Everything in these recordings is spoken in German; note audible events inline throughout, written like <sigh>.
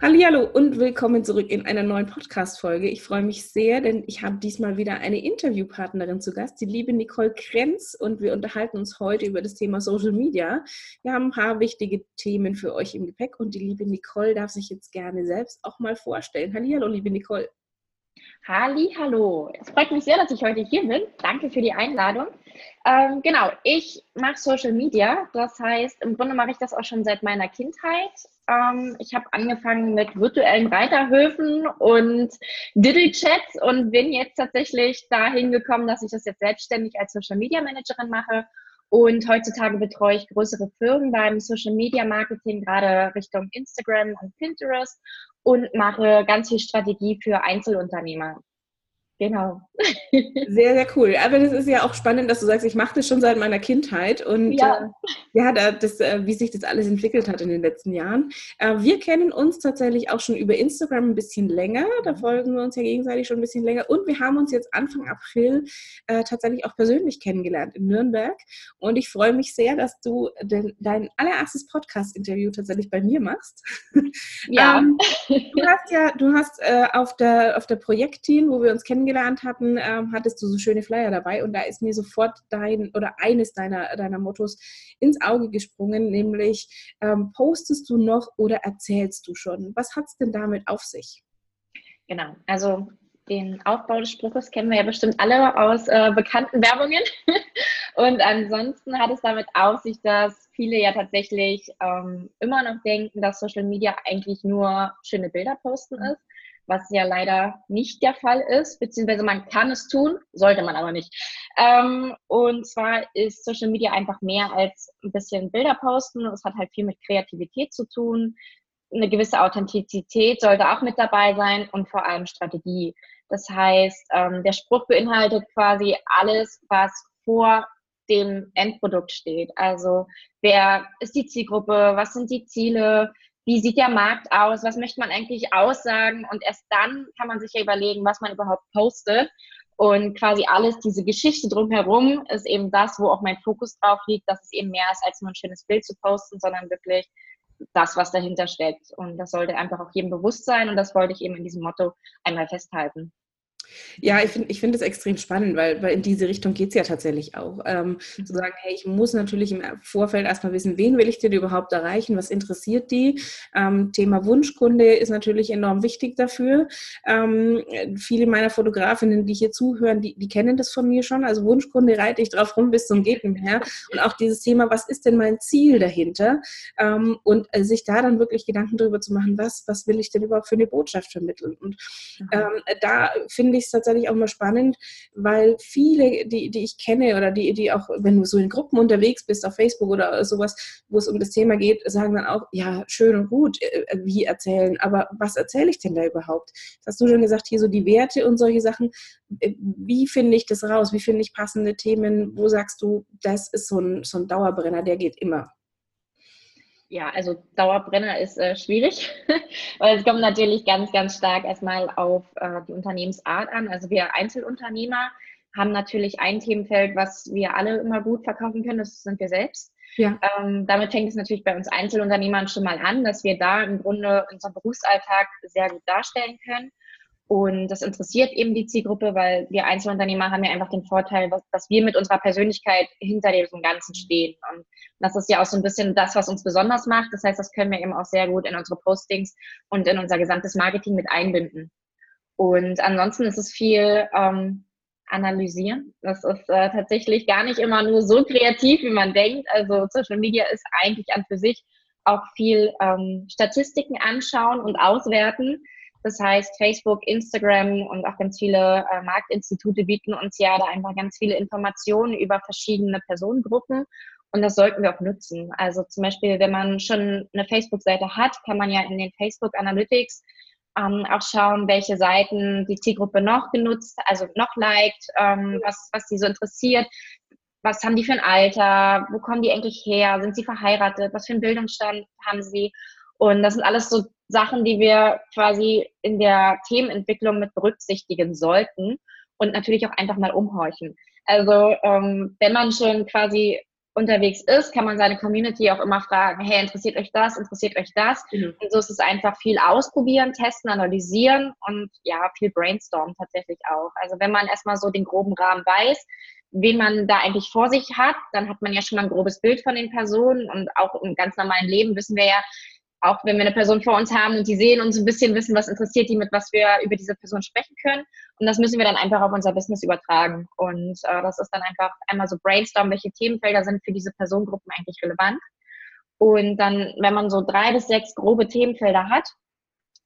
Hallo und willkommen zurück in einer neuen Podcast-Folge. Ich freue mich sehr, denn ich habe diesmal wieder eine Interviewpartnerin zu Gast, die liebe Nicole Krenz, und wir unterhalten uns heute über das Thema Social Media. Wir haben ein paar wichtige Themen für euch im Gepäck und die liebe Nicole darf sich jetzt gerne selbst auch mal vorstellen. Hallo, liebe Nicole. Halli, hallo. Es freut mich sehr, dass ich heute hier bin. Danke für die Einladung. Ähm, genau, ich mache Social Media. Das heißt, im Grunde mache ich das auch schon seit meiner Kindheit. Ähm, ich habe angefangen mit virtuellen Reiterhöfen und Diddle-Chats und bin jetzt tatsächlich dahin gekommen, dass ich das jetzt selbstständig als Social Media Managerin mache. Und heutzutage betreue ich größere Firmen beim Social Media Marketing, gerade Richtung Instagram und Pinterest und mache ganz viel Strategie für Einzelunternehmer. Genau. <laughs> Sehr, sehr cool. Aber das ist ja auch spannend, dass du sagst, ich mache das schon seit meiner Kindheit und ja, äh, ja das, äh, wie sich das alles entwickelt hat in den letzten Jahren. Äh, wir kennen uns tatsächlich auch schon über Instagram ein bisschen länger. Da mhm. folgen wir uns ja gegenseitig schon ein bisschen länger. Und wir haben uns jetzt Anfang April äh, tatsächlich auch persönlich kennengelernt in Nürnberg. Und ich freue mich sehr, dass du dein allererstes Podcast-Interview tatsächlich bei mir machst. <laughs> Ja. ähm, du hast ja, du hast auf der, auf der Projektteam, wo wir uns kennengelernt kennengelernt hatten, ähm, hattest du so schöne Flyer dabei und da ist mir sofort dein oder eines deiner, deiner Mottos ins Auge gesprungen, nämlich ähm, postest du noch oder erzählst du schon? Was hat es denn damit auf sich? Genau, also den Aufbau des Spruches kennen wir ja bestimmt alle aus äh, bekannten Werbungen. <laughs> und ansonsten hat es damit auf sich, dass viele ja tatsächlich ähm, immer noch denken, dass Social Media eigentlich nur schöne Bilder posten ist was ja leider nicht der Fall ist, beziehungsweise man kann es tun, sollte man aber nicht. Ähm, und zwar ist Social Media einfach mehr als ein bisschen Bilder posten. Es hat halt viel mit Kreativität zu tun. Eine gewisse Authentizität sollte auch mit dabei sein und vor allem Strategie. Das heißt, ähm, der Spruch beinhaltet quasi alles, was vor dem Endprodukt steht. Also wer ist die Zielgruppe, was sind die Ziele, wie sieht der Markt aus, was möchte man eigentlich aussagen und erst dann kann man sich ja überlegen, was man überhaupt postet. Und quasi alles, diese Geschichte drumherum ist eben das, wo auch mein Fokus drauf liegt, dass es eben mehr ist, als nur ein schönes Bild zu posten, sondern wirklich das, was dahinter steckt. Und das sollte einfach auch jedem bewusst sein und das wollte ich eben in diesem Motto einmal festhalten. Ja, ich finde ich find das extrem spannend, weil, weil in diese Richtung geht es ja tatsächlich auch. Ähm, mhm. Zu sagen, hey, ich muss natürlich im Vorfeld erstmal wissen, wen will ich denn überhaupt erreichen, was interessiert die. Ähm, Thema Wunschkunde ist natürlich enorm wichtig dafür. Ähm, viele meiner Fotografinnen, die hier zuhören, die, die kennen das von mir schon. Also Wunschkunde reite ich drauf rum bis zum Geht her. Und auch dieses Thema, was ist denn mein Ziel dahinter? Ähm, und äh, sich da dann wirklich Gedanken darüber zu machen, was, was will ich denn überhaupt für eine Botschaft vermitteln? Und ähm, da finde ich es tatsächlich auch mal spannend, weil viele, die, die ich kenne oder die, die auch, wenn du so in Gruppen unterwegs bist auf Facebook oder sowas, wo es um das Thema geht, sagen dann auch, ja, schön und gut, äh, äh, wie erzählen, aber was erzähle ich denn da überhaupt? Das hast du schon gesagt, hier so die Werte und solche Sachen. Äh, wie finde ich das raus? Wie finde ich passende Themen? Wo sagst du, das ist so ein, so ein Dauerbrenner, der geht immer? Ja, also Dauerbrenner ist äh, schwierig, <laughs> weil es kommt natürlich ganz, ganz stark erstmal auf äh, die Unternehmensart an. Also wir Einzelunternehmer haben natürlich ein Themenfeld, was wir alle immer gut verkaufen können, das sind wir selbst. Ja. Ähm, damit fängt es natürlich bei uns Einzelunternehmern schon mal an, dass wir da im Grunde unseren Berufsalltag sehr gut darstellen können. Und das interessiert eben die Zielgruppe, weil wir Einzelunternehmer haben ja einfach den Vorteil, dass wir mit unserer Persönlichkeit hinter dem Ganzen stehen. Und das ist ja auch so ein bisschen das, was uns besonders macht. Das heißt, das können wir eben auch sehr gut in unsere Postings und in unser gesamtes Marketing mit einbinden. Und ansonsten ist es viel ähm, analysieren. Das ist äh, tatsächlich gar nicht immer nur so kreativ, wie man denkt. Also Social Media ist eigentlich an für sich auch viel ähm, Statistiken anschauen und auswerten das heißt, Facebook, Instagram und auch ganz viele äh, Marktinstitute bieten uns ja da einfach ganz viele Informationen über verschiedene Personengruppen. Und das sollten wir auch nutzen. Also zum Beispiel, wenn man schon eine Facebook-Seite hat, kann man ja in den Facebook Analytics ähm, auch schauen, welche Seiten die Zielgruppe noch genutzt, also noch liked, ähm, was, was die so interessiert. was haben die für ein Alter, wo kommen die eigentlich her, sind sie verheiratet, was für einen Bildungsstand haben sie. Und das sind alles so Sachen, die wir quasi in der Themenentwicklung mit berücksichtigen sollten und natürlich auch einfach mal umhorchen. Also ähm, wenn man schon quasi unterwegs ist, kann man seine Community auch immer fragen, hey, interessiert euch das, interessiert euch das? Mhm. Und so ist es einfach viel ausprobieren, testen, analysieren und ja, viel brainstormen tatsächlich auch. Also wenn man erstmal so den groben Rahmen weiß, wen man da eigentlich vor sich hat, dann hat man ja schon mal ein grobes Bild von den Personen und auch im ganz normalen Leben wissen wir ja, auch wenn wir eine Person vor uns haben und die sehen uns ein bisschen wissen, was interessiert die, mit was wir über diese Person sprechen können. Und das müssen wir dann einfach auf unser Business übertragen. Und äh, das ist dann einfach einmal so brainstorm, welche Themenfelder sind für diese Personengruppen eigentlich relevant. Und dann, wenn man so drei bis sechs grobe Themenfelder hat,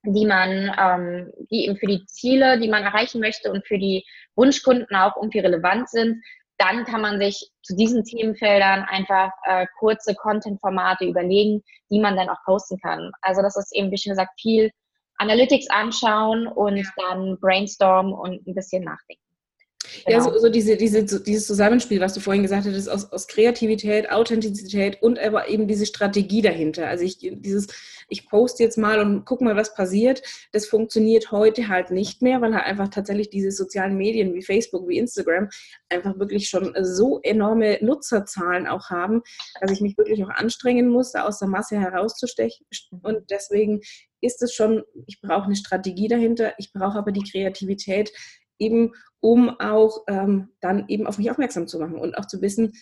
die man, ähm, die eben für die Ziele, die man erreichen möchte und für die Wunschkunden auch irgendwie relevant sind, dann kann man sich zu diesen Themenfeldern einfach äh, kurze Content-Formate überlegen, die man dann auch posten kann. Also das ist eben, wie schon gesagt, viel Analytics anschauen und dann brainstormen und ein bisschen nachdenken. Genau. Ja, so, so, diese, diese, so dieses Zusammenspiel, was du vorhin gesagt hattest, aus, aus Kreativität, Authentizität und aber eben diese Strategie dahinter. Also ich dieses, ich poste jetzt mal und guck mal, was passiert, das funktioniert heute halt nicht mehr, weil halt einfach tatsächlich diese sozialen Medien wie Facebook, wie Instagram einfach wirklich schon so enorme Nutzerzahlen auch haben, dass ich mich wirklich auch anstrengen muss, da aus der Masse herauszustechen. Und deswegen ist es schon, ich brauche eine Strategie dahinter, ich brauche aber die Kreativität, eben um auch ähm, dann eben auf mich aufmerksam zu machen und auch zu wissen,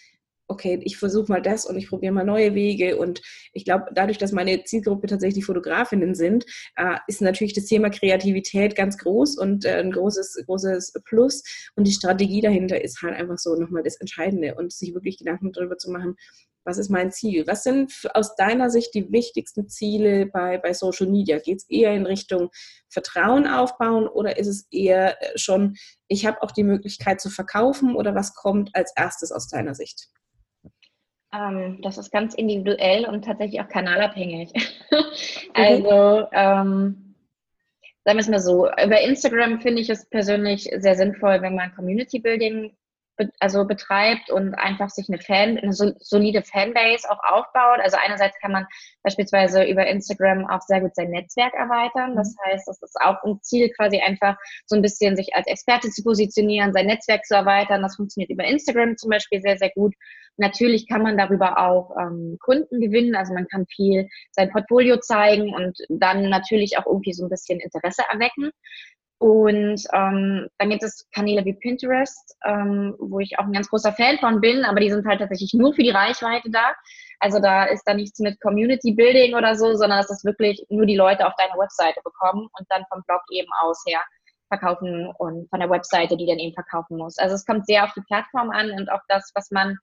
okay, ich versuche mal das und ich probiere mal neue Wege. Und ich glaube, dadurch, dass meine Zielgruppe tatsächlich Fotografinnen sind, äh, ist natürlich das Thema Kreativität ganz groß und äh, ein großes, großes Plus. Und die Strategie dahinter ist halt einfach so nochmal das Entscheidende und sich wirklich Gedanken darüber zu machen, was ist mein Ziel? Was sind aus deiner Sicht die wichtigsten Ziele bei, bei Social Media? Geht es eher in Richtung Vertrauen aufbauen oder ist es eher äh, schon, ich habe auch die Möglichkeit zu verkaufen oder was kommt als erstes aus deiner Sicht? Ähm, das ist ganz individuell und tatsächlich auch kanalabhängig. <laughs> also, ähm, sagen wir es mal so, über Instagram finde ich es persönlich sehr sinnvoll, wenn man Community Building also betreibt und einfach sich eine Fan, eine solide Fanbase auch aufbaut. Also einerseits kann man beispielsweise über Instagram auch sehr gut sein Netzwerk erweitern. Das mhm. heißt, das ist auch ein Ziel, quasi einfach so ein bisschen sich als Experte zu positionieren, sein Netzwerk zu erweitern. Das funktioniert über Instagram zum Beispiel sehr, sehr gut. Natürlich kann man darüber auch ähm, Kunden gewinnen. Also man kann viel sein Portfolio zeigen und dann natürlich auch irgendwie so ein bisschen Interesse erwecken. Und ähm, dann gibt es Kanäle wie Pinterest, ähm, wo ich auch ein ganz großer Fan von bin, aber die sind halt tatsächlich nur für die Reichweite da. Also da ist da nichts mit Community Building oder so, sondern es ist wirklich nur die Leute auf deine Webseite bekommen und dann vom Blog eben aus her verkaufen und von der Webseite, die dann eben verkaufen muss. Also es kommt sehr auf die Plattform an und auf das, was man,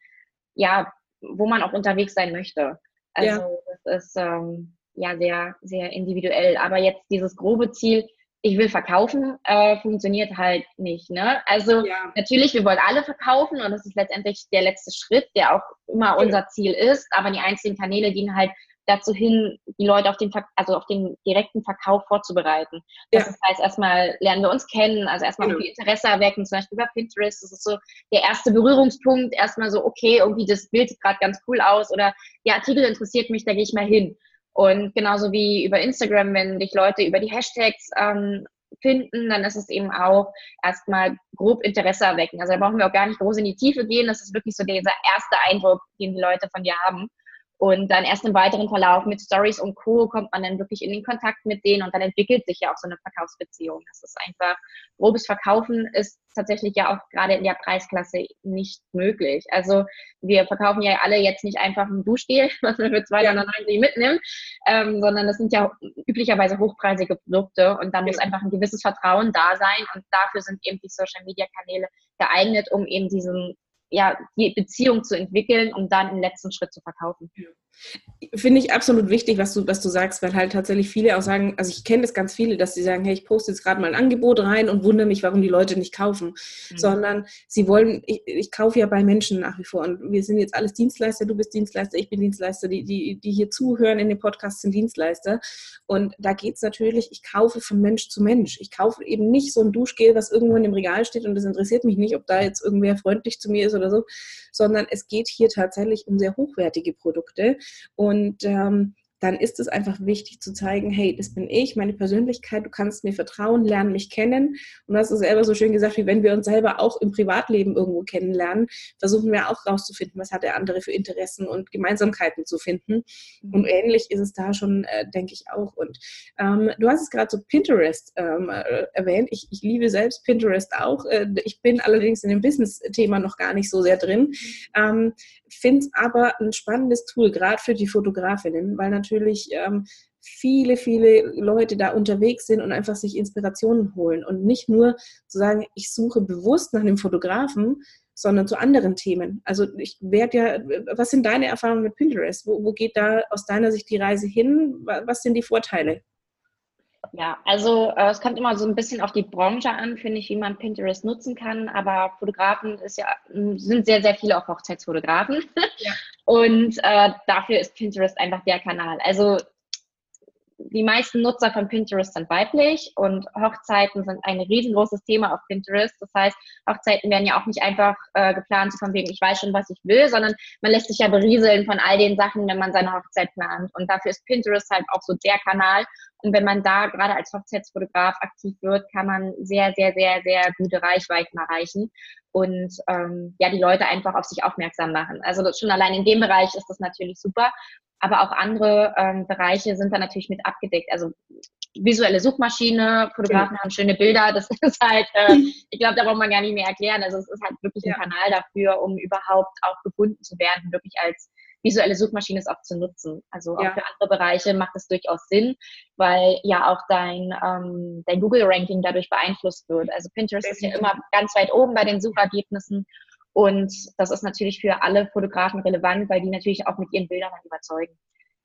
ja, wo man auch unterwegs sein möchte. Also ja. das ist ähm, ja sehr, sehr individuell. Aber jetzt dieses grobe Ziel, ich will verkaufen, äh, funktioniert halt nicht. Ne? Also ja. natürlich, wir wollen alle verkaufen und das ist letztendlich der letzte Schritt, der auch immer ja. unser Ziel ist. Aber die einzelnen Kanäle dienen halt dazu hin, die Leute auf den, also auf den direkten Verkauf vorzubereiten. Das ja. heißt, erstmal lernen wir uns kennen, also erstmal genau. Interesse erwecken, zum Beispiel über Pinterest. Das ist so der erste Berührungspunkt. Erstmal so, okay, irgendwie das Bild sieht gerade ganz cool aus oder der Artikel interessiert mich, da gehe ich mal hin. Und genauso wie über Instagram, wenn dich Leute über die Hashtags ähm, finden, dann ist es eben auch erstmal grob Interesse erwecken. Also da brauchen wir auch gar nicht groß in die Tiefe gehen. Das ist wirklich so dieser erste Eindruck, den die Leute von dir haben. Und dann erst im weiteren Verlauf mit Stories und Co. kommt man dann wirklich in den Kontakt mit denen und dann entwickelt sich ja auch so eine Verkaufsbeziehung. Das ist einfach, grobes Verkaufen ist tatsächlich ja auch gerade in der Preisklasse nicht möglich. Also wir verkaufen ja alle jetzt nicht einfach ein Duschgel, <laughs> was man für 2,99 mitnimmt, ähm, sondern das sind ja üblicherweise hochpreisige Produkte und da muss einfach ein gewisses Vertrauen da sein und dafür sind eben die Social Media Kanäle geeignet, um eben diesen ja, die Beziehung zu entwickeln, um dann im letzten Schritt zu verkaufen. Finde ich absolut wichtig, was du, was du sagst, weil halt tatsächlich viele auch sagen, also ich kenne das ganz viele, dass sie sagen, hey, ich poste jetzt gerade mal ein Angebot rein und wundere mich, warum die Leute nicht kaufen, mhm. sondern sie wollen, ich, ich kaufe ja bei Menschen nach wie vor und wir sind jetzt alles Dienstleister, du bist Dienstleister, ich bin Dienstleister, die, die, die hier zuhören in dem Podcast sind Dienstleister und da geht es natürlich, ich kaufe von Mensch zu Mensch. Ich kaufe eben nicht so ein Duschgel, was irgendwo in dem Regal steht und das interessiert mich nicht, ob da jetzt irgendwer freundlich zu mir ist oder so, sondern es geht hier tatsächlich um sehr hochwertige Produkte. Und ähm, dann ist es einfach wichtig zu zeigen, hey, das bin ich, meine Persönlichkeit, du kannst mir vertrauen, lern mich kennen. Und du hast es selber so schön gesagt, wie wenn wir uns selber auch im Privatleben irgendwo kennenlernen, versuchen wir auch rauszufinden, was hat der andere für Interessen und Gemeinsamkeiten zu finden. Mhm. Und ähnlich ist es da schon, äh, denke ich, auch. Und ähm, du hast es gerade so Pinterest ähm, äh, erwähnt. Ich, ich, liebe selbst Pinterest auch. Äh, ich bin allerdings in dem Business-Thema noch gar nicht so sehr drin. Ähm, Finde es aber ein spannendes Tool, gerade für die Fotografinnen, weil natürlich ähm, viele, viele Leute da unterwegs sind und einfach sich Inspirationen holen und nicht nur zu sagen, ich suche bewusst nach einem Fotografen, sondern zu anderen Themen. Also ich werde ja, was sind deine Erfahrungen mit Pinterest? Wo, wo geht da aus deiner Sicht die Reise hin? Was sind die Vorteile? Ja, also äh, es kommt immer so ein bisschen auf die Branche an, finde ich, wie man Pinterest nutzen kann. Aber Fotografen ist ja, sind sehr, sehr viele auch Hochzeitsfotografen. Ja. <laughs> Und äh, dafür ist Pinterest einfach der Kanal. Also die meisten Nutzer von Pinterest sind weiblich und Hochzeiten sind ein riesengroßes Thema auf Pinterest. Das heißt, Hochzeiten werden ja auch nicht einfach äh, geplant, von wegen, ich weiß schon, was ich will, sondern man lässt sich ja berieseln von all den Sachen, wenn man seine Hochzeit plant. Und dafür ist Pinterest halt auch so der Kanal. Und wenn man da gerade als Hochzeitsfotograf aktiv wird, kann man sehr, sehr, sehr, sehr gute Reichweiten erreichen und ähm, ja, die Leute einfach auf sich aufmerksam machen. Also schon allein in dem Bereich ist das natürlich super aber auch andere ähm, Bereiche sind da natürlich mit abgedeckt. Also visuelle Suchmaschine, Fotografen ja. haben schöne Bilder, <laughs> das ist halt, äh, ich glaube, da braucht man gar nicht mehr erklären. Also es ist halt wirklich ja. ein Kanal dafür, um überhaupt auch gefunden zu werden, wirklich als visuelle Suchmaschine es auch zu nutzen. Also auch ja. für andere Bereiche macht es durchaus Sinn, weil ja auch dein, ähm, dein Google-Ranking dadurch beeinflusst wird. Also Pinterest ist ja immer ganz weit oben bei den Suchergebnissen und das ist natürlich für alle Fotografen relevant, weil die natürlich auch mit ihren Bildern überzeugen.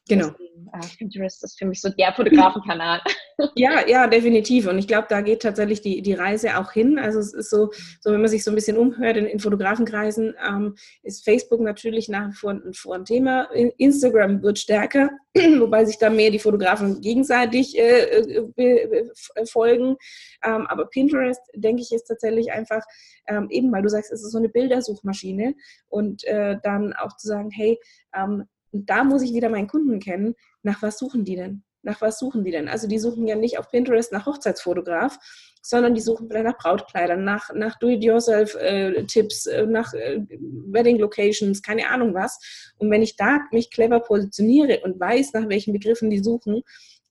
Genau. Deswegen, äh, Pinterest ist für mich so der Fotografenkanal. <laughs> Ja, ja, definitiv. Und ich glaube, da geht tatsächlich die, die Reise auch hin. Also es ist so, so wenn man sich so ein bisschen umhört in, in Fotografenkreisen, ähm, ist Facebook natürlich nach wie vor ein, vor ein Thema. Instagram wird stärker, <clears throat> wobei sich da mehr die Fotografen gegenseitig äh, äh, folgen. Ähm, aber Pinterest, denke ich, ist tatsächlich einfach, ähm, eben weil du sagst, es ist so eine Bildersuchmaschine und äh, dann auch zu sagen, hey, ähm, und da muss ich wieder meinen Kunden kennen. Nach was suchen die denn? Nach was suchen die denn? Also die suchen ja nicht auf Pinterest nach Hochzeitsfotograf, sondern die suchen vielleicht nach Brautkleidern, nach, nach Do-it-yourself-Tipps, äh, nach äh, Wedding-Locations, keine Ahnung was. Und wenn ich da mich clever positioniere und weiß, nach welchen Begriffen die suchen,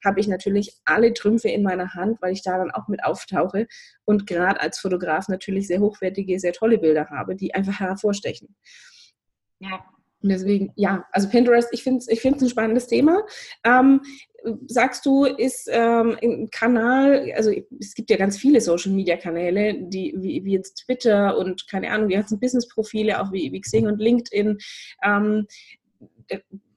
habe ich natürlich alle Trümpfe in meiner Hand, weil ich da dann auch mit auftauche und gerade als Fotograf natürlich sehr hochwertige, sehr tolle Bilder habe, die einfach hervorstechen. Ja, und deswegen, ja, also Pinterest, ich finde es ich ein spannendes Thema. Ähm, sagst du, ist ähm, ein Kanal, also es gibt ja ganz viele Social-Media-Kanäle, die wie, wie, jetzt Twitter und keine Ahnung, die ganzen Business-Profile, auch wie, wie Xing und LinkedIn. Ähm,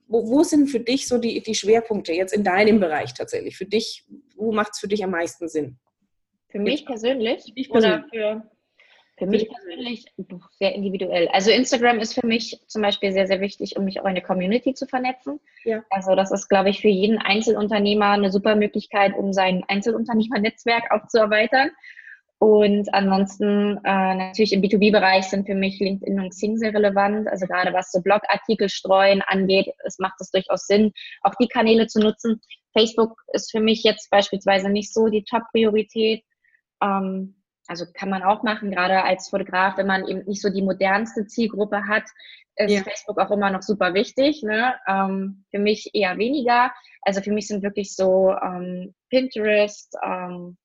wo, wo, sind für dich so die, die Schwerpunkte jetzt in deinem Bereich tatsächlich? Für dich, wo macht es für dich am meisten Sinn? Für mich persönlich? Dich persönlich. Oder für für mich persönlich sehr individuell. Also Instagram ist für mich zum Beispiel sehr, sehr wichtig, um mich auch in der Community zu vernetzen. Ja. Also das ist, glaube ich, für jeden Einzelunternehmer eine super Möglichkeit, um sein Einzelunternehmernetzwerk <laughs> auch zu erweitern. Und ansonsten äh, natürlich im B2B-Bereich sind für mich LinkedIn und Xing sehr relevant. Also gerade was so Blogartikel streuen angeht, es macht es durchaus Sinn, auch die Kanäle zu nutzen. Facebook ist für mich jetzt beispielsweise nicht so die Top-Priorität. Ähm, also kann man auch machen, gerade als Fotograf, wenn man eben nicht so die modernste Zielgruppe hat, ist ja. Facebook auch immer noch super wichtig. Ne? Ähm, für mich eher weniger. Also für mich sind wirklich so ähm, Pinterest, ähm,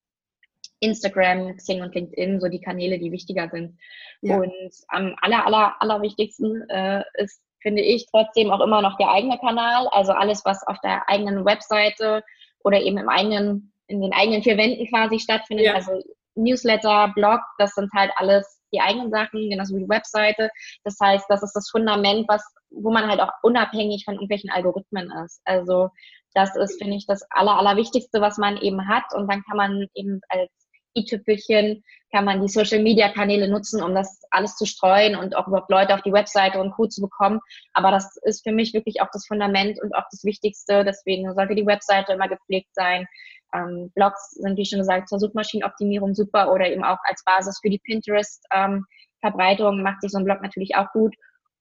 Instagram, Xing und LinkedIn so die Kanäle, die wichtiger sind. Ja. Und am aller, aller, aller wichtigsten äh, ist, finde ich, trotzdem auch immer noch der eigene Kanal. Also alles, was auf der eigenen Webseite oder eben im eigenen, in den eigenen vier Wänden quasi stattfindet. Ja. Also Newsletter, Blog, das sind halt alles die eigenen Sachen, genauso wie die Webseite. Das heißt, das ist das Fundament, was, wo man halt auch unabhängig von irgendwelchen Algorithmen ist. Also das ist, finde ich, das Aller, Allerwichtigste, was man eben hat. Und dann kann man eben als i-Tüpfelchen kann man die Social Media Kanäle nutzen, um das alles zu streuen und auch überhaupt Leute auf die Webseite und Co. zu bekommen. Aber das ist für mich wirklich auch das Fundament und auch das Wichtigste. Deswegen sollte die Webseite immer gepflegt sein. Ähm, Blogs sind, wie schon gesagt, zur Suchmaschinenoptimierung super oder eben auch als Basis für die Pinterest. Ähm, macht sich so ein Blog natürlich auch gut.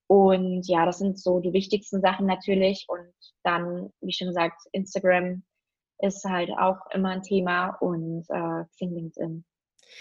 Und ja, das sind so die wichtigsten Sachen natürlich. Und dann, wie schon gesagt, Instagram ist halt auch immer ein Thema und äh, Xing LinkedIn.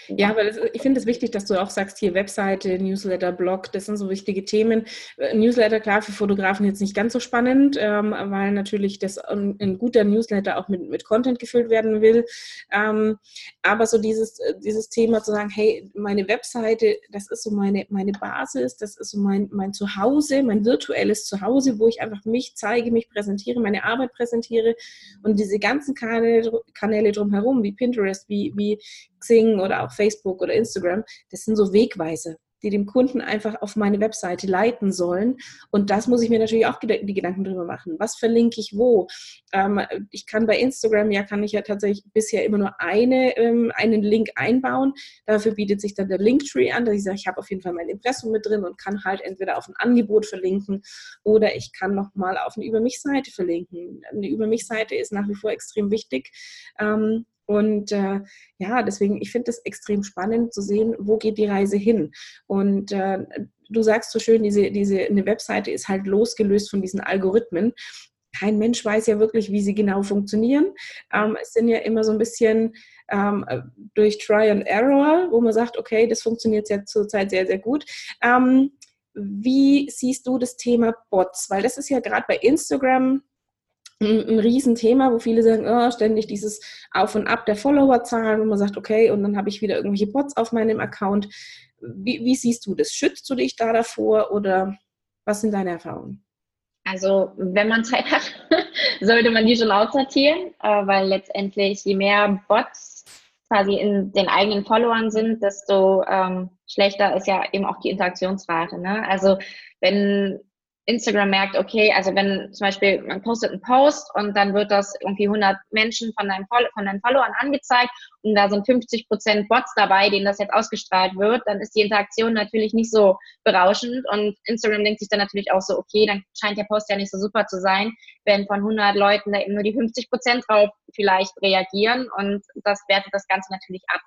Ja, weil es, ich finde es wichtig, dass du auch sagst, hier Webseite, Newsletter, Blog, das sind so wichtige Themen. Äh, Newsletter, klar, für Fotografen jetzt nicht ganz so spannend, ähm, weil natürlich das ein, ein, guter Newsletter auch mit, mit Content gefüllt werden will. Ähm, aber so dieses, äh, dieses Thema zu sagen, hey, meine Webseite, das ist so meine, meine Basis, das ist so mein, mein Zuhause, mein virtuelles Zuhause, wo ich einfach mich zeige, mich präsentiere, meine Arbeit präsentiere und diese ganzen Kanäle, Kanäle drumherum, wie Pinterest, wie, wie Xing oder auch Facebook oder Instagram, das sind so Wegweise, die dem Kunden einfach auf meine Webseite leiten sollen. Und das muss ich mir natürlich auch die Gedanken drüber machen. Was verlinke ich wo? Ähm, ich kann bei Instagram, ja, kann ich ja tatsächlich bisher immer nur eine, ähm, einen Link einbauen. Dafür bietet sich dann der Linktree an, dass ich sage, ich habe auf jeden Fall mein Impressum mit drin und kann halt entweder auf ein Angebot verlinken oder ich kann nochmal auf eine Über mich-Seite verlinken. Eine Über mich-Seite ist nach wie vor extrem wichtig. Ähm, und äh, ja, deswegen, ich finde es extrem spannend zu sehen, wo geht die Reise hin. Und äh, du sagst so schön, diese, diese eine Webseite ist halt losgelöst von diesen Algorithmen. Kein Mensch weiß ja wirklich, wie sie genau funktionieren. Ähm, es sind ja immer so ein bisschen ähm, durch Try and Error, wo man sagt, okay, das funktioniert ja zurzeit sehr, sehr gut. Ähm, wie siehst du das Thema Bots? Weil das ist ja gerade bei Instagram ein, Riesenthema, wo viele sagen, oh, ständig dieses Auf und Ab der Followerzahlen, wo man sagt, okay, und dann habe ich wieder irgendwelche Bots auf meinem Account. Wie, wie siehst du das? Schützt du dich da davor oder was sind deine Erfahrungen? Also, wenn man Zeit hat, <laughs> sollte man die schon aussortieren, äh, weil letztendlich je mehr Bots quasi in den eigenen Followern sind, desto ähm, schlechter ist ja eben auch die Interaktionsrate. Ne? Also, wenn Instagram merkt, okay, also wenn zum Beispiel man postet einen Post und dann wird das irgendwie 100 Menschen von deinen, von deinen Followern angezeigt und da sind 50 Prozent Bots dabei, denen das jetzt ausgestrahlt wird, dann ist die Interaktion natürlich nicht so berauschend und Instagram denkt sich dann natürlich auch so, okay, dann scheint der Post ja nicht so super zu sein, wenn von 100 Leuten da eben nur die 50 Prozent drauf vielleicht reagieren und das wertet das Ganze natürlich ab.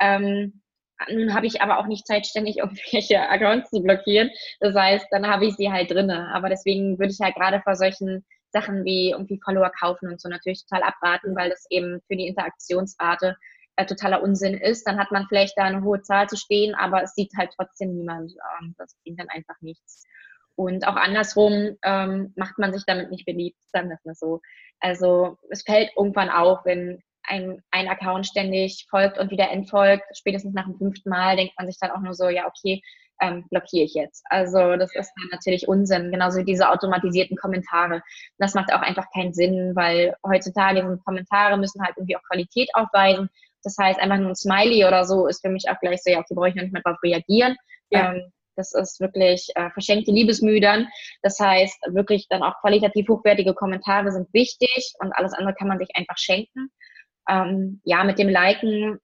Ähm, nun habe ich aber auch nicht Zeit, ständig <laughs> irgendwelche Accounts zu blockieren. Das heißt, dann habe ich sie halt drinne. Aber deswegen würde ich halt gerade vor solchen Sachen wie irgendwie Follower kaufen und so natürlich total abraten, weil das eben für die Interaktionsrate äh, totaler Unsinn ist. Dann hat man vielleicht da eine hohe Zahl zu stehen, aber es sieht halt trotzdem niemand. Ähm, das bringt dann einfach nichts. Und auch andersrum ähm, macht man sich damit nicht beliebt, sagen wir es mal so. Also es fällt irgendwann auf, wenn ein, ein Account ständig folgt und wieder entfolgt, spätestens nach dem fünften Mal denkt man sich dann auch nur so, ja, okay, ähm, blockiere ich jetzt. Also das ist dann natürlich Unsinn, genauso wie diese automatisierten Kommentare. Das macht auch einfach keinen Sinn, weil heutzutage diese Kommentare müssen halt irgendwie auch Qualität aufweisen. Das heißt, einfach nur ein Smiley oder so ist für mich auch gleich so, ja, okay, brauche ich noch nicht mehr darauf reagieren. Ja. Ähm, das ist wirklich äh, verschenkte Liebesmüdern. Das heißt, wirklich dann auch qualitativ hochwertige Kommentare sind wichtig und alles andere kann man sich einfach schenken. Ähm, ja, mit dem Liken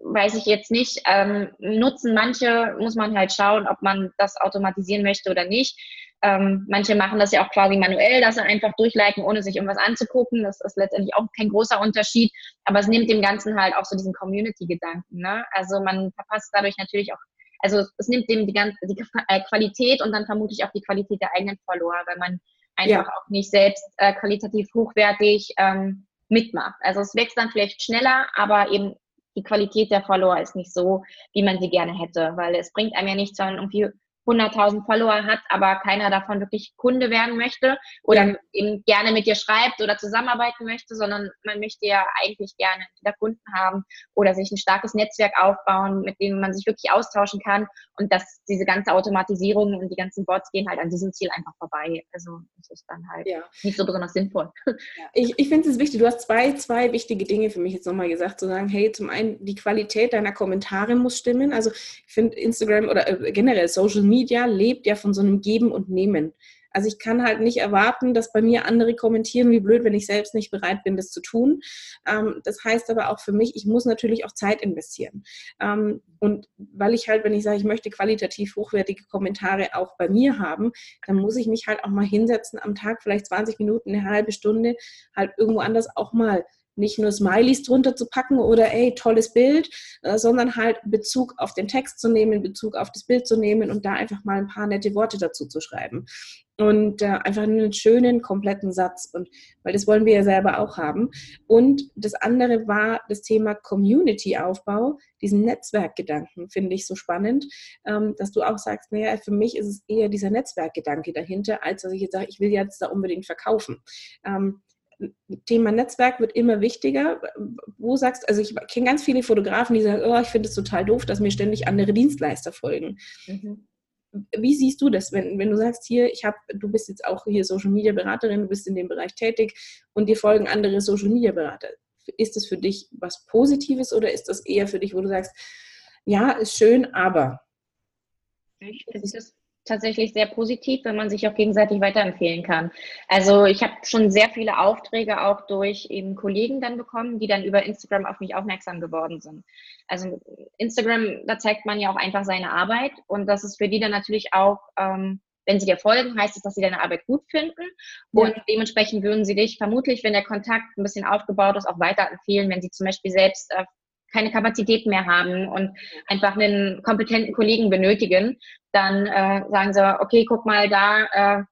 weiß ich jetzt nicht. Ähm, nutzen manche, muss man halt schauen, ob man das automatisieren möchte oder nicht. Ähm, manche machen das ja auch quasi manuell, dass sie einfach durchliken, ohne sich irgendwas anzugucken. Das ist letztendlich auch kein großer Unterschied, aber es nimmt dem Ganzen halt auch so diesen Community-Gedanken. Ne? Also man verpasst dadurch natürlich auch, also es nimmt dem die ganze die äh, Qualität und dann vermutlich auch die Qualität der eigenen Follower, weil man einfach ja. auch nicht selbst äh, qualitativ hochwertig ähm, mitmacht. Also es wächst dann vielleicht schneller, aber eben die Qualität der Follower ist nicht so, wie man sie gerne hätte, weil es bringt einem ja nichts, wenn man irgendwie 100.000 Follower hat, aber keiner davon wirklich Kunde werden möchte oder ja. eben gerne mit dir schreibt oder zusammenarbeiten möchte, sondern man möchte ja eigentlich gerne wieder Kunden haben oder sich ein starkes Netzwerk aufbauen, mit dem man sich wirklich austauschen kann und dass diese ganze Automatisierung und die ganzen Bots gehen halt an diesem Ziel einfach vorbei. Also das ist dann halt ja. nicht so besonders sinnvoll. Ja. Ich, ich finde es wichtig, du hast zwei, zwei wichtige Dinge für mich jetzt nochmal gesagt, zu sagen, hey, zum einen die Qualität deiner Kommentare muss stimmen. Also ich finde Instagram oder äh, generell Social Media Media lebt ja von so einem Geben und Nehmen. Also ich kann halt nicht erwarten, dass bei mir andere kommentieren, wie blöd, wenn ich selbst nicht bereit bin, das zu tun. Ähm, das heißt aber auch für mich, ich muss natürlich auch Zeit investieren. Ähm, und weil ich halt, wenn ich sage, ich möchte qualitativ hochwertige Kommentare auch bei mir haben, dann muss ich mich halt auch mal hinsetzen am Tag, vielleicht 20 Minuten, eine halbe Stunde, halt irgendwo anders auch mal nicht nur Smileys drunter zu packen oder ey, tolles Bild, äh, sondern halt Bezug auf den Text zu nehmen, Bezug auf das Bild zu nehmen und da einfach mal ein paar nette Worte dazu zu schreiben und äh, einfach einen schönen, kompletten Satz. Und weil das wollen wir ja selber auch haben. Und das andere war das Thema Community-Aufbau, diesen Netzwerkgedanken, finde ich so spannend, ähm, dass du auch sagst, naja, für mich ist es eher dieser Netzwerkgedanke dahinter, als dass ich jetzt sage, ich will jetzt da unbedingt verkaufen. Ähm, Thema Netzwerk wird immer wichtiger. Wo sagst also ich kenne ganz viele Fotografen, die sagen, oh, ich finde es total doof, dass mir ständig andere Dienstleister folgen. Mhm wie siehst du das, wenn, wenn du sagst, hier, ich habe, du bist jetzt auch hier Social Media Beraterin, du bist in dem Bereich tätig und dir folgen andere Social Media Berater. Ist das für dich was Positives oder ist das eher für dich, wo du sagst, ja, ist schön, aber? Ich finde das tatsächlich sehr positiv, wenn man sich auch gegenseitig weiterempfehlen kann. Also ich habe schon sehr viele Aufträge auch durch eben Kollegen dann bekommen, die dann über Instagram auf mich aufmerksam geworden sind. Also Instagram, da zeigt man ja auch einfach seine Arbeit und das ist für die dann natürlich auch, ähm, wenn sie dir folgen, heißt es, dass sie deine Arbeit gut finden und ja. dementsprechend würden sie dich vermutlich, wenn der Kontakt ein bisschen aufgebaut ist, auch weiterempfehlen, wenn sie zum Beispiel selbst äh, keine Kapazitäten mehr haben und einfach einen kompetenten Kollegen benötigen, dann äh, sagen sie, okay, guck mal, da äh,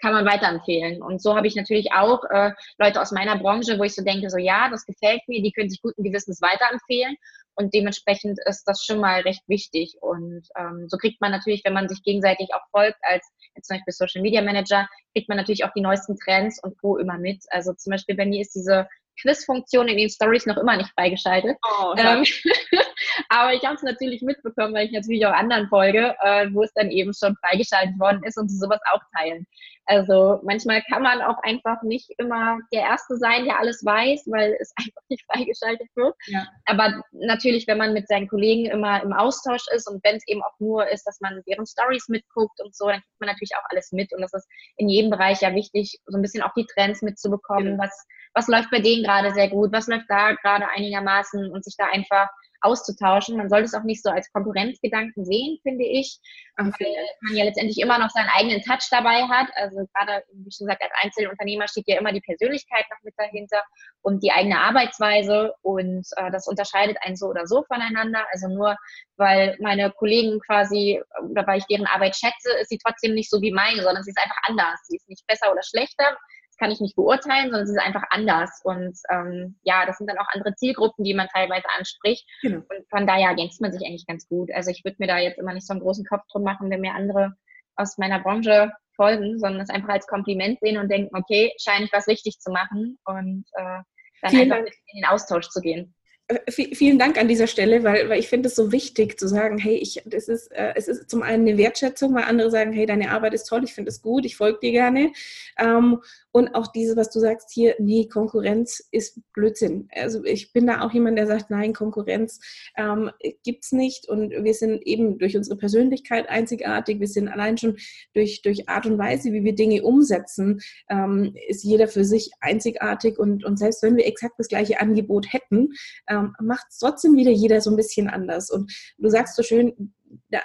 kann man weiterempfehlen. Und so habe ich natürlich auch äh, Leute aus meiner Branche, wo ich so denke, so ja, das gefällt mir, die können sich guten Gewissens weiterempfehlen. Und dementsprechend ist das schon mal recht wichtig. Und ähm, so kriegt man natürlich, wenn man sich gegenseitig auch folgt, als jetzt zum Beispiel Social Media Manager, kriegt man natürlich auch die neuesten Trends und Co. immer mit. Also zum Beispiel bei mir ist diese Quiz-Funktion in den Stories noch immer nicht freigeschaltet. Oh, ähm, <laughs> aber ich habe es natürlich mitbekommen, weil ich natürlich auch anderen folge, äh, wo es dann eben schon freigeschaltet worden ist und sie sowas auch teilen. Also manchmal kann man auch einfach nicht immer der Erste sein, der alles weiß, weil es <laughs> einfach nicht freigeschaltet wird. Ja. Aber natürlich, wenn man mit seinen Kollegen immer im Austausch ist und wenn es eben auch nur ist, dass man deren Stories mitguckt und so, dann kriegt man natürlich auch alles mit. Und das ist in jedem Bereich ja wichtig, so ein bisschen auch die Trends mitzubekommen, ja. was, was läuft bei denen gerade sehr gut, was läuft da gerade einigermaßen und sich da einfach auszutauschen. Man sollte es auch nicht so als Konkurrenzgedanken sehen, finde ich, weil man ja letztendlich immer noch seinen eigenen Touch dabei hat. Also gerade, wie schon gesagt, als Einzelunternehmer steht ja immer die Persönlichkeit noch mit dahinter und die eigene Arbeitsweise und äh, das unterscheidet einen so oder so voneinander. Also nur weil meine Kollegen quasi oder weil ich deren Arbeit schätze, ist sie trotzdem nicht so wie meine, sondern sie ist einfach anders. Sie ist nicht besser oder schlechter, das kann ich nicht beurteilen, sondern es ist einfach anders. Und ähm, ja, das sind dann auch andere Zielgruppen, die man teilweise anspricht. Genau. Und von daher ergänzt man sich eigentlich ganz gut. Also ich würde mir da jetzt immer nicht so einen großen Kopf drum machen, wenn mir andere aus meiner Branche folgen, sondern es einfach als Kompliment sehen und denken, okay, scheine ich was richtig zu machen und äh, dann Vielen einfach Dank. in den Austausch zu gehen. Äh, vielen Dank an dieser Stelle, weil, weil ich finde es so wichtig zu sagen, hey, ich, das ist, äh, es ist zum einen eine Wertschätzung, weil andere sagen, hey, deine Arbeit ist toll, ich finde es gut, ich folge dir gerne. Ähm, und auch diese, was du sagst hier, nee, Konkurrenz ist Blödsinn. Also ich bin da auch jemand, der sagt, nein, Konkurrenz ähm, gibt es nicht. Und wir sind eben durch unsere Persönlichkeit einzigartig. Wir sind allein schon durch, durch Art und Weise, wie wir Dinge umsetzen, ähm, ist jeder für sich einzigartig. Und, und selbst wenn wir exakt das gleiche Angebot hätten, ähm, macht trotzdem wieder jeder so ein bisschen anders. Und du sagst so schön,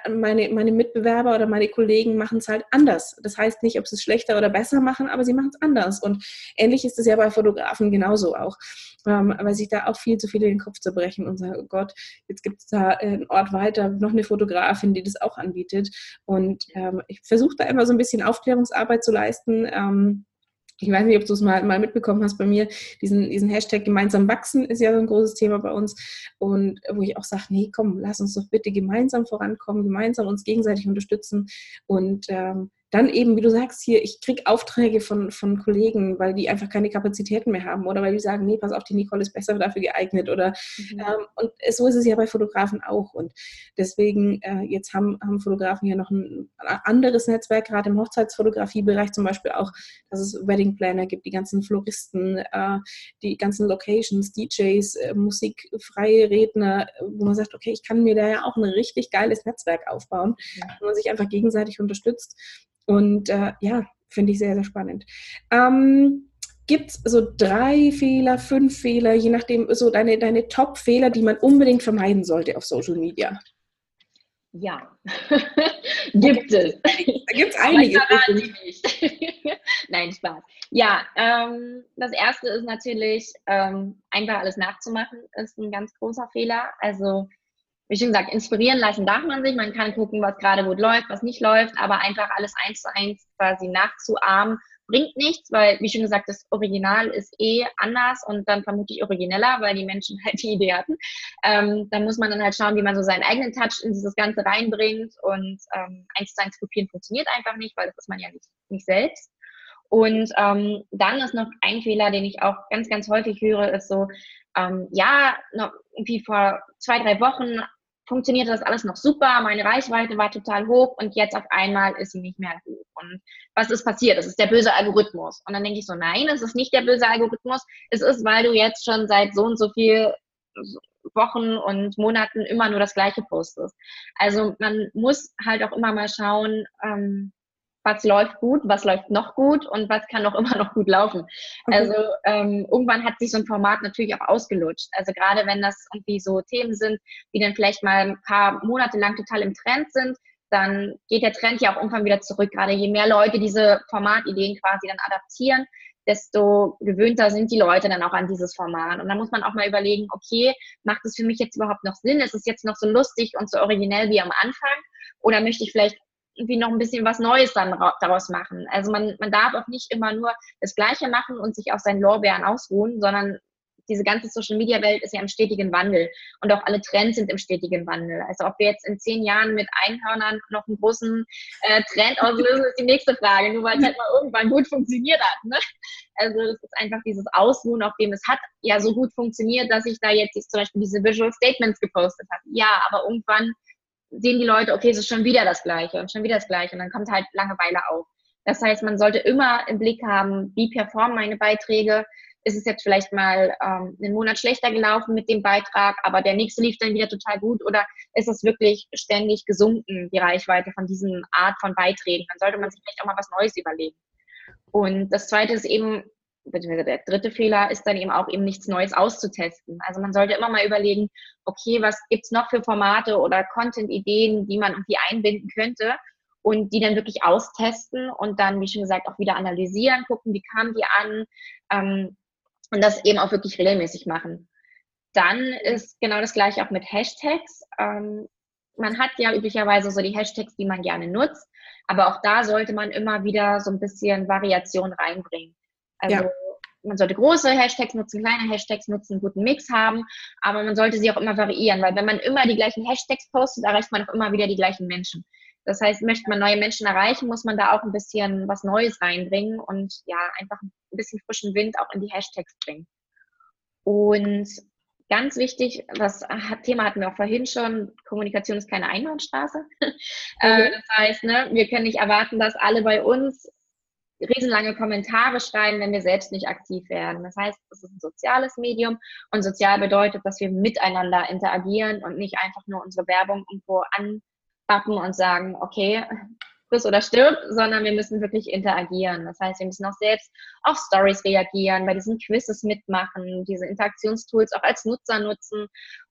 meine, meine Mitbewerber oder meine Kollegen machen es halt anders. Das heißt nicht, ob sie es schlechter oder besser machen, aber sie machen es anders. Und ähnlich ist es ja bei Fotografen genauso auch. Ähm, weil sich da auch viel zu viele den Kopf zerbrechen und sagen, oh Gott, jetzt gibt es da einen Ort weiter noch eine Fotografin, die das auch anbietet. Und ähm, ich versuche da immer so ein bisschen Aufklärungsarbeit zu leisten. Ähm, ich weiß nicht, ob du es mal, mal mitbekommen hast bei mir, diesen, diesen Hashtag gemeinsam wachsen ist ja so ein großes Thema bei uns. Und wo ich auch sage, nee, komm, lass uns doch bitte gemeinsam vorankommen, gemeinsam uns gegenseitig unterstützen und ähm, dann eben, wie du sagst, hier, ich kriege Aufträge von, von Kollegen, weil die einfach keine Kapazitäten mehr haben oder weil die sagen, nee, pass auf, die Nicole ist besser dafür geeignet oder mhm. ähm, und so ist es ja bei Fotografen auch und deswegen, äh, jetzt haben, haben Fotografen ja noch ein anderes Netzwerk, gerade im Hochzeitsfotografiebereich zum Beispiel auch, dass es Wedding Planner gibt, die ganzen Floristen, äh, die ganzen Locations, DJs, äh, musikfreie Redner, wo man sagt, okay, ich kann mir da ja auch ein richtig geiles Netzwerk aufbauen, mhm. wo man sich einfach gegenseitig unterstützt und äh, ja, finde ich sehr, sehr spannend. Ähm, Gibt es so drei Fehler, fünf Fehler, je nachdem, so deine, deine Top-Fehler, die man unbedingt vermeiden sollte auf Social Media? Ja, <laughs> gibt es. Da gibt es einige. <laughs> Nein, Spaß. Ja, ähm, das erste ist natürlich, ähm, einfach alles nachzumachen, ist ein ganz großer Fehler. Also, wie schon gesagt, inspirieren lassen darf man sich. Man kann gucken, was gerade gut läuft, was nicht läuft, aber einfach alles eins zu eins quasi nachzuahmen bringt nichts, weil, wie schon gesagt, das Original ist eh anders und dann vermutlich origineller, weil die Menschen <laughs> halt die Idee hatten. Ähm, dann muss man dann halt schauen, wie man so seinen eigenen Touch in dieses Ganze reinbringt und ähm, eins zu eins kopieren funktioniert einfach nicht, weil das ist man ja nicht, nicht selbst. Und ähm, dann ist noch ein Fehler, den ich auch ganz, ganz häufig höre, ist so, ähm, ja, noch irgendwie vor zwei, drei Wochen funktionierte das alles noch super, meine Reichweite war total hoch und jetzt auf einmal ist sie nicht mehr hoch. Und was ist passiert? Das ist der böse Algorithmus. Und dann denke ich so, nein, es ist nicht der böse Algorithmus. Es ist, weil du jetzt schon seit so und so viel Wochen und Monaten immer nur das Gleiche postest. Also man muss halt auch immer mal schauen, ähm, was läuft gut, was läuft noch gut und was kann auch <laughs> immer noch gut laufen. Okay. Also ähm, irgendwann hat sich so ein Format natürlich auch ausgelutscht. Also gerade wenn das irgendwie so Themen sind, die dann vielleicht mal ein paar Monate lang total im Trend sind, dann geht der Trend ja auch irgendwann wieder zurück. Gerade je mehr Leute diese Formatideen quasi dann adaptieren, desto gewöhnter sind die Leute dann auch an dieses Format. Und dann muss man auch mal überlegen, okay, macht es für mich jetzt überhaupt noch Sinn? Ist es jetzt noch so lustig und so originell wie am Anfang? Oder möchte ich vielleicht irgendwie noch ein bisschen was Neues dann daraus machen. Also man, man darf auch nicht immer nur das Gleiche machen und sich auf seinen Lorbeeren ausruhen, sondern diese ganze Social Media Welt ist ja im stetigen Wandel und auch alle Trends sind im stetigen Wandel. Also ob wir jetzt in zehn Jahren mit Einhörnern noch einen großen äh, Trend auslösen, ist die nächste Frage, nur weil es halt mal irgendwann gut funktioniert hat. Ne? Also es ist einfach dieses Ausruhen, auf dem es hat ja so gut funktioniert, dass ich da jetzt zum Beispiel diese Visual Statements gepostet habe. Ja, aber irgendwann sehen die Leute, okay, es ist schon wieder das Gleiche und schon wieder das Gleiche und dann kommt halt Langeweile auf. Das heißt, man sollte immer im Blick haben, wie performen meine Beiträge. Ist es jetzt vielleicht mal ähm, einen Monat schlechter gelaufen mit dem Beitrag, aber der nächste lief dann wieder total gut oder ist es wirklich ständig gesunken, die Reichweite von diesen Art von Beiträgen? Dann sollte man sich vielleicht auch mal was Neues überlegen. Und das zweite ist eben, beziehungsweise der dritte Fehler ist dann eben auch eben nichts Neues auszutesten. Also man sollte immer mal überlegen, okay, was gibt's noch für Formate oder Content-Ideen, die man irgendwie einbinden könnte und die dann wirklich austesten und dann, wie schon gesagt, auch wieder analysieren, gucken, wie kamen die an ähm, und das eben auch wirklich regelmäßig machen. Dann ist genau das gleiche auch mit Hashtags. Ähm, man hat ja üblicherweise so die Hashtags, die man gerne nutzt, aber auch da sollte man immer wieder so ein bisschen Variation reinbringen. Also ja. man sollte große Hashtags nutzen, kleine Hashtags nutzen, einen guten Mix haben, aber man sollte sie auch immer variieren, weil wenn man immer die gleichen Hashtags postet, erreicht man auch immer wieder die gleichen Menschen. Das heißt, möchte man neue Menschen erreichen, muss man da auch ein bisschen was Neues reinbringen und ja, einfach ein bisschen frischen Wind auch in die Hashtags bringen. Und ganz wichtig, das Thema hatten wir auch vorhin schon, Kommunikation ist keine Einbahnstraße. <laughs> Äh, mhm. das heißt, ne, wir können nicht erwarten, dass alle bei uns riesenlange Kommentare schreiben, wenn wir selbst nicht aktiv werden. Das heißt, es ist ein soziales Medium und sozial bedeutet, dass wir miteinander interagieren und nicht einfach nur unsere Werbung irgendwo anpacken und sagen, okay, friss oder stirb, sondern wir müssen wirklich interagieren. Das heißt, wir müssen auch selbst auf Stories reagieren, bei diesen Quizzes mitmachen, diese Interaktionstools auch als Nutzer nutzen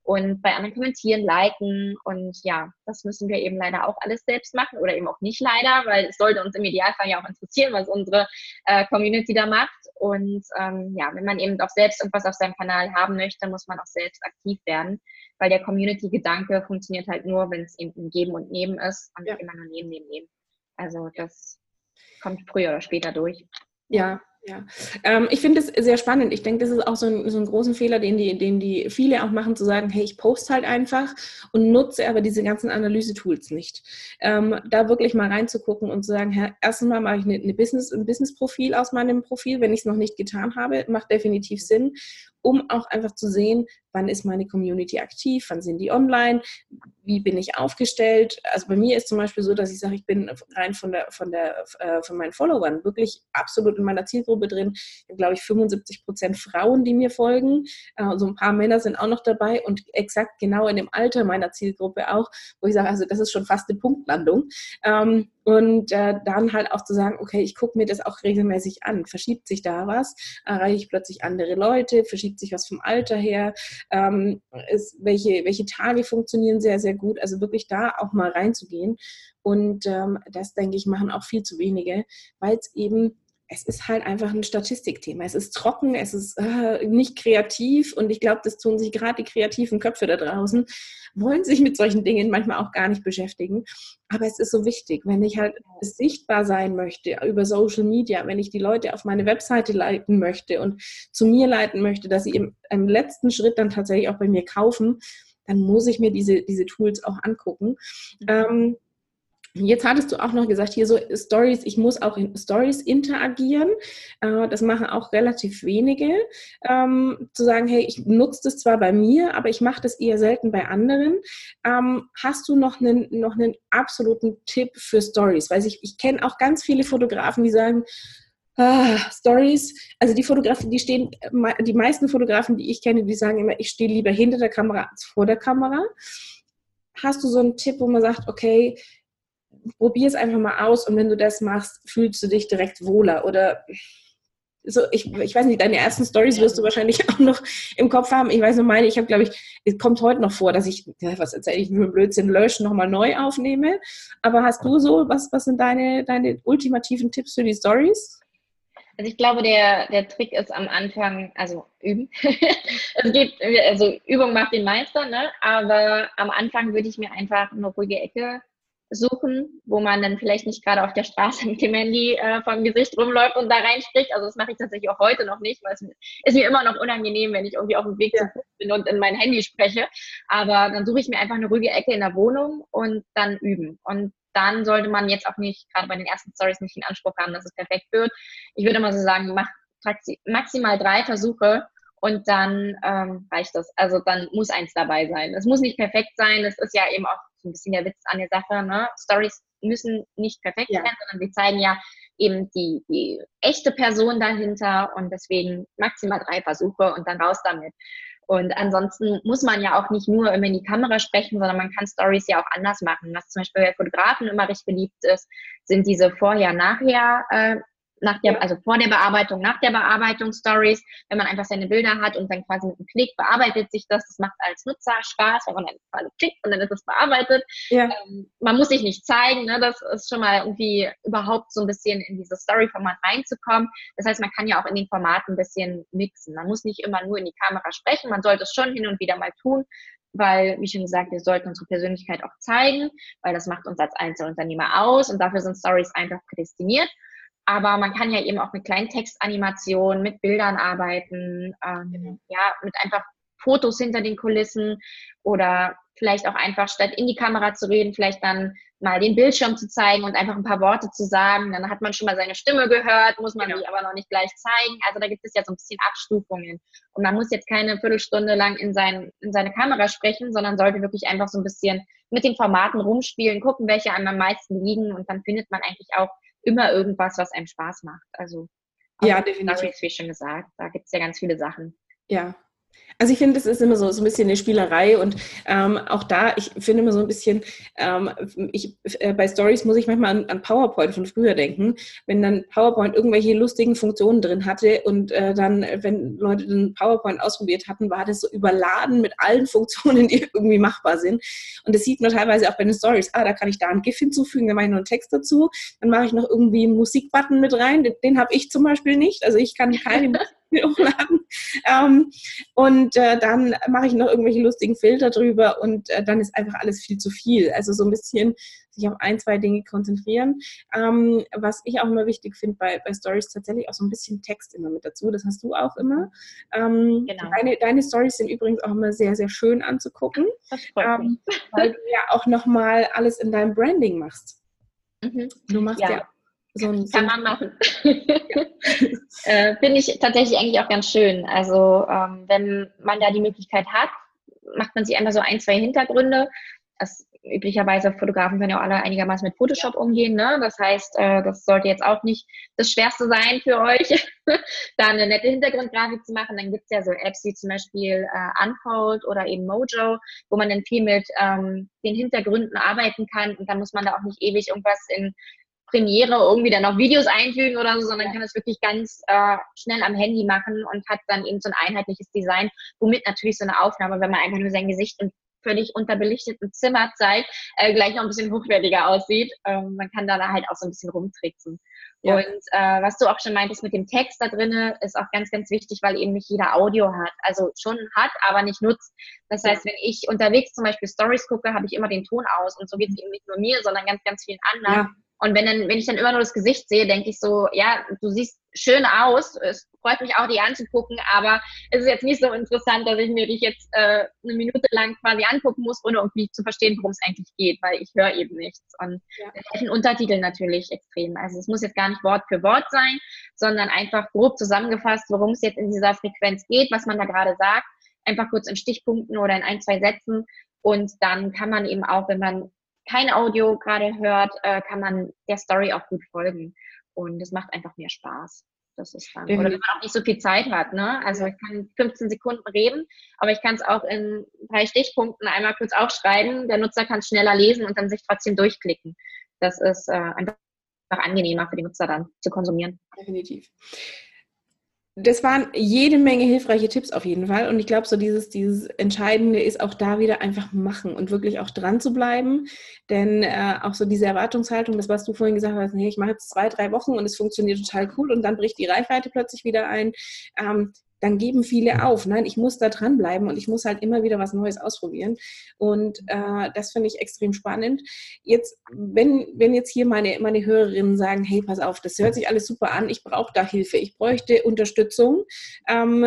und bei anderen kommentieren, liken. Und ja, das müssen wir eben leider auch alles selbst machen oder eben auch nicht leider, weil es sollte uns im Idealfall ja auch interessieren, was unsere äh, Community da macht. Und ähm, ja, wenn man eben auch selbst irgendwas auf seinem Kanal haben möchte, muss man auch selbst aktiv werden, weil der Community-Gedanke funktioniert halt nur, wenn es eben ein Geben und Nehmen ist und ja. immer nur Nehmen, Nehmen, Nehmen. Also das kommt früher oder später durch. Ja, ja, ähm, ich finde es sehr spannend. Ich denke, das ist auch so ein, so ein großen Fehler, den die, den die viele auch machen, zu sagen, hey, ich poste halt einfach und nutze aber diese ganzen Analyse-Tools nicht. Ähm, da wirklich mal reinzugucken und zu sagen, hey, erstens mal mache ich eine, eine Business, ein Business-Profil aus meinem Profil, wenn ich es noch nicht getan habe, macht definitiv Sinn um auch einfach zu sehen, wann ist meine Community aktiv, wann sind die online, wie bin ich aufgestellt. Also bei mir ist zum Beispiel so, dass ich sage, ich bin rein von, der, von, der, äh, von meinen Followern wirklich absolut in meiner Zielgruppe drin. Ich habe, glaube ich, 75 Prozent Frauen, die mir folgen. Äh, so ein paar Männer sind auch noch dabei und exakt genau in dem Alter meiner Zielgruppe auch, wo ich sage, also das ist schon fast eine Punktlandung. Ähm, und äh, dann halt auch zu sagen, okay, ich gucke mir das auch regelmäßig an. Verschiebt sich da was? Erreiche ich plötzlich andere Leute? Verschiebt sich was vom Alter her? Ähm, ist, welche, welche Tage funktionieren sehr, sehr gut? Also wirklich da auch mal reinzugehen. Und ähm, das, denke ich, machen auch viel zu wenige, weil es eben es ist halt einfach ein Statistikthema. Es ist trocken, es ist äh, nicht kreativ und ich glaube, das tun sich gerade die kreativen Köpfe da draußen, wollen sich mit solchen Dingen manchmal auch gar nicht beschäftigen. Aber es ist so wichtig, wenn ich halt sichtbar sein möchte über Social Media, wenn ich die Leute auf meine Webseite leiten möchte und zu mir leiten möchte, dass sie im, im letzten Schritt dann tatsächlich auch bei mir kaufen, dann muss ich mir diese, diese Tools auch angucken. Mhm. Ähm, Jetzt hattest du auch noch gesagt, hier so Stories, ich muss auch in Stories interagieren. Äh, das machen auch relativ wenige. Ähm, zu sagen, hey, ich nutze das zwar bei mir, aber ich mache das eher selten bei anderen. Ähm, hast du noch einen, noch einen absoluten Tipp für Stories? Weil ich, ich kenne auch ganz viele Fotografen, die sagen, ah, Stories, also die Fotografen, die stehen, die meisten Fotografen, die ich kenne, die sagen immer, ich stehe lieber hinter der Kamera als vor der Kamera. Hast du so einen Tipp, wo man sagt, okay, probier es einfach mal aus und wenn du das machst, fühlst du dich direkt wohler oder so, ich, ich weiß nicht, deine ersten Stories wirst du wahrscheinlich <laughs> auch noch im Kopf haben. Ich weiß nur meine, ich habe, glaube ich, es kommt heute noch vor, dass ich, was erzähle ich, für Blödsinn löschen, nochmal neu aufnehme. Aber hast du so, was, was sind deine, deine ultimativen Tipps für die Stories? Also ich glaube, der, der Trick ist am Anfang, also üben. <laughs> es geht, also Übung macht den Meister, ne? Aber am Anfang würde ich mir einfach eine ruhige Ecke suchen, wo man dann vielleicht nicht gerade auf der Straße <laughs> mit dem Handy äh, vom Gesicht rumläuft und da reinspricht. Also das mache ich tatsächlich auch heute noch nicht, weil es ist mir immer noch unangenehm, wenn ich irgendwie auf dem Weg ja. bin und in mein Handy spreche. Aber dann suche ich mir einfach eine ruhige Ecke in der Wohnung und dann üben. Und dann sollte man jetzt auch nicht, gerade bei den ersten Stories, nicht den Anspruch haben, dass es perfekt wird. Ich würde mal so sagen, mach maximal drei Versuche und dann ähm, reicht das. Also dann muss eins dabei sein. Es muss nicht perfekt sein. Es ist ja eben auch so ein bisschen der Witz an der Sache. Ne? Stories müssen nicht perfekt ja. sein, sondern sie zeigen ja eben die, die echte Person dahinter und deswegen maximal drei Versuche und dann raus damit. Und ansonsten muss man ja auch nicht nur immer in die Kamera sprechen, sondern man kann Stories ja auch anders machen. Was zum Beispiel bei Fotografen immer recht beliebt ist, sind diese Vorher-Nachher äh, nach der, also vor der Bearbeitung, nach der Bearbeitung Stories, wenn man einfach seine Bilder hat und dann quasi mit einem Klick bearbeitet sich das. Das macht als Nutzer Spaß, wenn man dann quasi klickt und dann ist es bearbeitet. Ja. Ähm, man muss sich nicht zeigen, ne? das ist schon mal irgendwie überhaupt so ein bisschen in dieses Story-Format reinzukommen. Das heißt, man kann ja auch in den Formaten ein bisschen mixen. Man muss nicht immer nur in die Kamera sprechen, man sollte es schon hin und wieder mal tun, weil, wie schon gesagt, wir sollten unsere Persönlichkeit auch zeigen, weil das macht uns als Einzelunternehmer aus und dafür sind Stories einfach prädestiniert. Aber man kann ja eben auch mit kleinen Textanimationen, mit Bildern arbeiten, ähm, genau. ja, mit einfach Fotos hinter den Kulissen oder vielleicht auch einfach statt in die Kamera zu reden, vielleicht dann mal den Bildschirm zu zeigen und einfach ein paar Worte zu sagen. Dann hat man schon mal seine Stimme gehört, muss man genau. die aber noch nicht gleich zeigen. Also da gibt es ja so ein bisschen Abstufungen. Und man muss jetzt keine Viertelstunde lang in, sein, in seine Kamera sprechen, sondern sollte wirklich einfach so ein bisschen mit den Formaten rumspielen, gucken, welche einem am meisten liegen und dann findet man eigentlich auch immer irgendwas, was einem Spaß macht. Also ja, definitiv. Wie schon gesagt, da gibt es ja ganz viele Sachen. Ja, also ich finde, es ist immer so, so ein bisschen eine Spielerei und ähm, auch da, ich finde immer so ein bisschen, ähm, ich, äh, bei Stories muss ich manchmal an, an, PowerPoint von früher denken, wenn dann PowerPoint irgendwelche lustigen Funktionen drin hatte und äh, dann, wenn Leute den PowerPoint ausprobiert hatten, war das so überladen mit allen <laughs> Funktionen, die irgendwie machbar sind. Und das sieht man teilweise auch bei den Stories. Ah, da kann ich da ein GIF hinzufügen, dann mache ich noch einen Text dazu, dann mache ich noch irgendwie einen Musikbutton mit rein, den, den habe ich zum Beispiel nicht. Also ich kann keine <laughs> hochladen. Ähm, und äh, dann mache ich noch irgendwelche lustigen Filter drüber und äh, dann ist einfach alles viel zu viel. Also so ein bisschen sich auf ein, zwei Dinge konzentrieren. Ähm, was ich auch immer wichtig finde bei, bei Stories tatsächlich auch so ein bisschen Text immer mit dazu. Das hast du auch immer. Ähm, genau. Deine, deine Stories sind übrigens auch immer sehr, sehr schön anzugucken. Das freut mich. Ähm, weil du ja auch nochmal alles in deinem Branding machst. Mhm. Du machst ja, ja so ein, Kann man machen. <laughs> äh, Finde ich tatsächlich eigentlich auch ganz schön. Also ähm, wenn man da die Möglichkeit hat, macht man sich einfach so ein, zwei Hintergründe. Das, üblicherweise Fotografen können ja auch alle einigermaßen mit Photoshop umgehen. Ne? Das heißt, äh, das sollte jetzt auch nicht das Schwerste sein für euch, <laughs> da eine nette Hintergrundgrafik zu machen. Dann gibt es ja so Apps wie zum Beispiel äh, Unfold oder eben Mojo, wo man dann viel mit ähm, den Hintergründen arbeiten kann und dann muss man da auch nicht ewig irgendwas in Premiere irgendwie dann noch Videos einfügen oder so, sondern kann es wirklich ganz äh, schnell am Handy machen und hat dann eben so ein einheitliches Design, womit natürlich so eine Aufnahme, wenn man einfach nur sein Gesicht in völlig unterbelichteten Zimmer zeigt, äh, gleich noch ein bisschen hochwertiger aussieht. Ähm, man kann da halt auch so ein bisschen rumtricksen. Ja. Und äh, was du auch schon meintest mit dem Text da drin, ist auch ganz, ganz wichtig, weil eben nicht jeder Audio hat. Also schon hat, aber nicht nutzt. Das heißt, wenn ich unterwegs zum Beispiel Stories gucke, habe ich immer den Ton aus. Und so geht es eben nicht nur mir, sondern ganz, ganz vielen anderen. Ja. Und wenn, dann, wenn ich dann immer nur das Gesicht sehe, denke ich so, ja, du siehst schön aus. Es freut mich auch, die anzugucken, aber es ist jetzt nicht so interessant, dass ich mir dich jetzt äh, eine Minute lang quasi angucken muss, ohne irgendwie zu verstehen, worum es eigentlich geht, weil ich höre eben nichts. Und ja. helfen Untertitel natürlich extrem. Also es muss jetzt gar nicht Wort für Wort sein, sondern einfach grob zusammengefasst, worum es jetzt in dieser Frequenz geht, was man da gerade sagt. Einfach kurz in Stichpunkten oder in ein, zwei Sätzen. Und dann kann man eben auch, wenn man kein Audio gerade hört, äh, kann man der Story auch gut folgen. Und es macht einfach mehr Spaß. Das ist dann. Oder wenn man auch nicht so viel Zeit hat, ne? Also ich kann 15 Sekunden reden, aber ich kann es auch in drei Stichpunkten einmal kurz aufschreiben. Der Nutzer kann es schneller lesen und dann sich trotzdem durchklicken. Das ist äh, einfach angenehmer für die Nutzer dann zu konsumieren. Definitiv das waren jede Menge hilfreiche Tipps auf jeden Fall. Und ich glaube, so dieses, dieses Entscheidende ist auch da wieder einfach machen und wirklich auch dran zu bleiben. Denn äh, auch so diese Erwartungshaltung, das, was du vorhin gesagt hast, nee, ich mache jetzt zwei, drei Wochen und es funktioniert total cool und dann bricht die Reichweite plötzlich wieder ein. Ähm, dann geben viele auf. Nein, ich muss da dranbleiben und ich muss halt immer wieder was Neues ausprobieren. Und äh, das finde ich extrem spannend. Jetzt, wenn, wenn jetzt hier meine, meine Hörerinnen sagen, hey, pass auf, das hört sich alles super an, ich brauche da Hilfe, ich bräuchte Unterstützung ähm,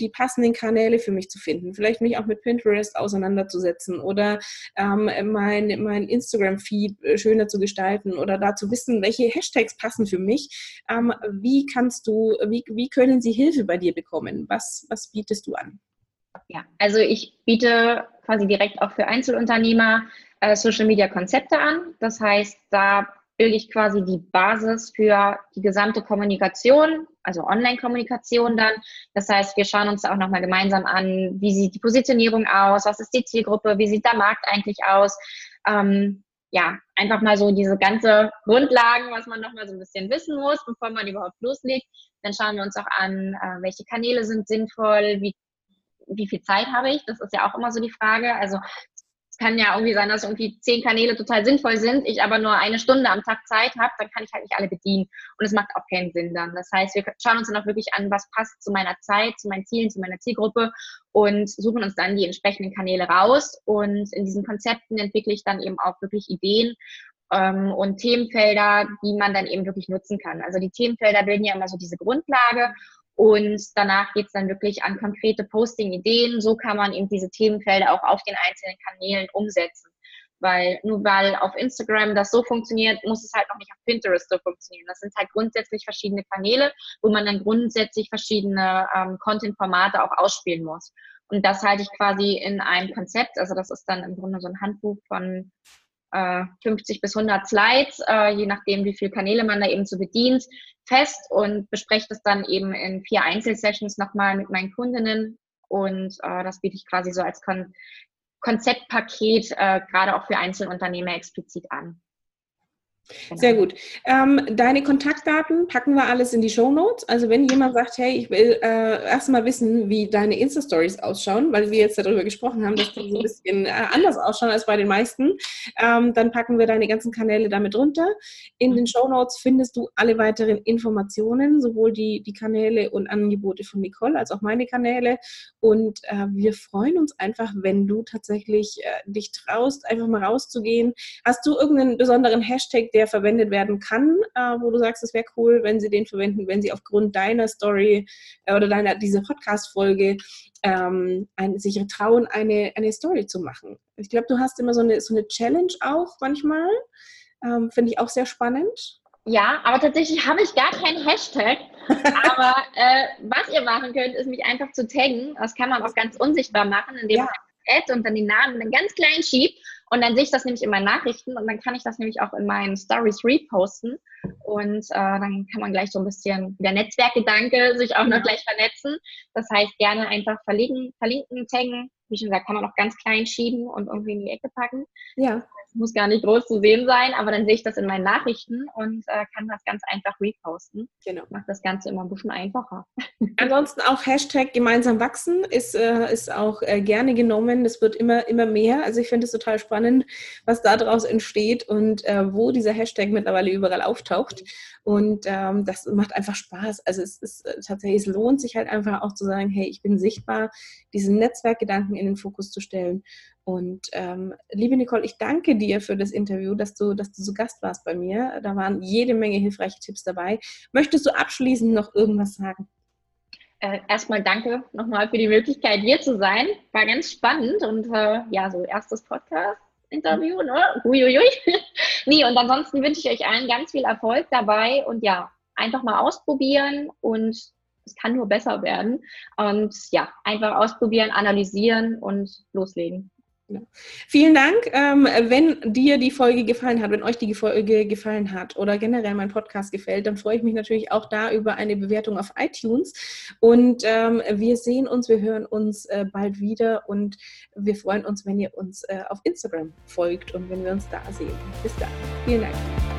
die passenden Kanäle für mich zu finden. Vielleicht mich auch mit Pinterest auseinanderzusetzen oder ähm, mein, mein Instagram-Feed äh, schöner zu gestalten oder da zu wissen, welche Hashtags passen für mich. Ähm, wie kannst du, wie, wie können sie Hilfe bei dir bekommen? Bekommen? Was, was bietest du an? Ja, also ich biete quasi direkt auch für Einzelunternehmer äh, Social Media Konzepte an. Das heißt, da bilde ich quasi die Basis für die gesamte Kommunikation, also Online-Kommunikation dann. Das heißt, wir schauen uns auch nochmal gemeinsam an, wie sieht die Positionierung aus, was ist die Zielgruppe, wie sieht der Markt eigentlich aus. Ähm, ja, einfach mal so diese ganze Grundlagen, was man nochmal so ein bisschen wissen muss, bevor man überhaupt loslegt. Dann schauen wir uns auch an, äh, welche Kanäle sind sinnvoll, wie, wie viel Zeit habe ich. Das ist ja auch immer so die Frage. Also es kann ja irgendwie sein, dass irgendwie zehn Kanäle total sinnvoll sind, ich aber nur eine Stunde am Tag Zeit habe, dann kann ich halt nicht alle bedienen. Und es macht auch keinen Sinn dann. Das heißt, wir schauen uns dann auch wirklich an, was passt zu meiner Zeit, zu meinen Zielen, zu meiner Zielgruppe und suchen uns dann die entsprechenden Kanäle raus. Und in diesen Konzepten entwickle ich dann eben auch wirklich Ideen ähm, und Themenfelder, die man dann eben wirklich nutzen kann. Also die Themenfelder bilden ja immer so diese Grundlage und danach geht es dann wirklich an konkrete Posting-Ideen. So kann man eben diese Themenfelder auch auf den einzelnen Kanälen umsetzen. Weil nur weil auf Instagram das so funktioniert, muss es halt noch nicht auf Pinterest so funktionieren. Das sind halt grundsätzlich verschiedene Kanäle, wo man dann grundsätzlich verschiedene ähm, Content-Formate auch ausspielen muss. Und das halte ich quasi in einem Konzept. Also das ist dann im Grunde so ein Handbuch von 50 äh, bis 100 Slides, äh, je nachdem, wie viele Kanäle man da eben so bedient, fest und bespreche das dann eben in vier Einzelsessions nochmal mit meinen Kundinnen. Und äh, das biete ich quasi so als Kon Konzeptpaket gerade auch für Einzelunternehmer explizit an. Genau. Sehr gut. Ähm, deine Kontaktdaten packen wir alles in die Show Notes. Also wenn jemand sagt, hey, ich will äh, erstmal wissen, wie deine Insta-Stories ausschauen, weil wir jetzt darüber gesprochen haben, dass die so ein bisschen äh, anders ausschauen als bei den meisten, ähm, dann packen wir deine ganzen Kanäle damit runter. In den Show Notes findest du alle weiteren Informationen, sowohl die, die Kanäle und Angebote von Nicole als auch meine Kanäle. Und äh, wir freuen uns einfach, wenn du tatsächlich äh, dich traust, einfach mal rauszugehen. Hast du irgendeinen besonderen Hashtag, der verwendet werden kann, äh, wo du sagst, es wäre cool, wenn sie den verwenden, wenn sie aufgrund deiner Story äh, oder deiner dieser Podcast-Folge ähm, sich trauen, eine, eine Story zu machen. Ich glaube, du hast immer so eine, so eine Challenge auch manchmal. Ähm, Finde ich auch sehr spannend. Ja, aber tatsächlich habe ich gar keinen Hashtag. <laughs> aber äh, was ihr machen könnt, ist mich einfach zu taggen. Das kann man auch ganz unsichtbar machen, indem ja. man Ad und dann den Namen dann ganz klein schiebt und dann sehe ich das nämlich in meinen Nachrichten und dann kann ich das nämlich auch in meinen Stories reposten. Und äh, dann kann man gleich so ein bisschen der Netzwerkgedanke sich auch noch gleich vernetzen. Das heißt, gerne einfach verlinken, verlinken, taggen. Wie schon gesagt, kann man auch ganz klein schieben und irgendwie in die Ecke packen. Ja. Muss gar nicht groß zu sehen sein, aber dann sehe ich das in meinen Nachrichten und äh, kann das ganz einfach reposten. Genau. Macht das Ganze immer ein bisschen einfacher. <laughs> Ansonsten auch Hashtag gemeinsam wachsen ist, äh, ist auch äh, gerne genommen. Es wird immer, immer mehr. Also ich finde es total spannend, was daraus entsteht und äh, wo dieser Hashtag mittlerweile überall auftaucht. Und ähm, das macht einfach Spaß. Also es ist äh, tatsächlich, es lohnt sich halt einfach auch zu sagen, hey, ich bin sichtbar, diesen Netzwerkgedanken in den Fokus zu stellen und ähm, liebe Nicole, ich danke dir für das Interview, dass du, dass du zu Gast warst bei mir. Da waren jede Menge hilfreiche Tipps dabei. Möchtest du abschließend noch irgendwas sagen? Äh, erstmal danke nochmal für die Möglichkeit, hier zu sein. War ganz spannend und äh, ja, so erstes Podcast-Interview, ne? Uiuiui. <laughs> nee, und ansonsten wünsche ich euch allen ganz viel Erfolg dabei und ja, einfach mal ausprobieren und es kann nur besser werden. Und ja, einfach ausprobieren, analysieren und loslegen. Ja. Vielen Dank. Ähm, wenn dir die Folge gefallen hat, wenn euch die Folge gefallen hat oder generell mein Podcast gefällt, dann freue ich mich natürlich auch da über eine Bewertung auf iTunes. Und ähm, wir sehen uns, wir hören uns äh, bald wieder und wir freuen uns, wenn ihr uns äh, auf Instagram folgt und wenn wir uns da sehen. Bis dann. Vielen Dank.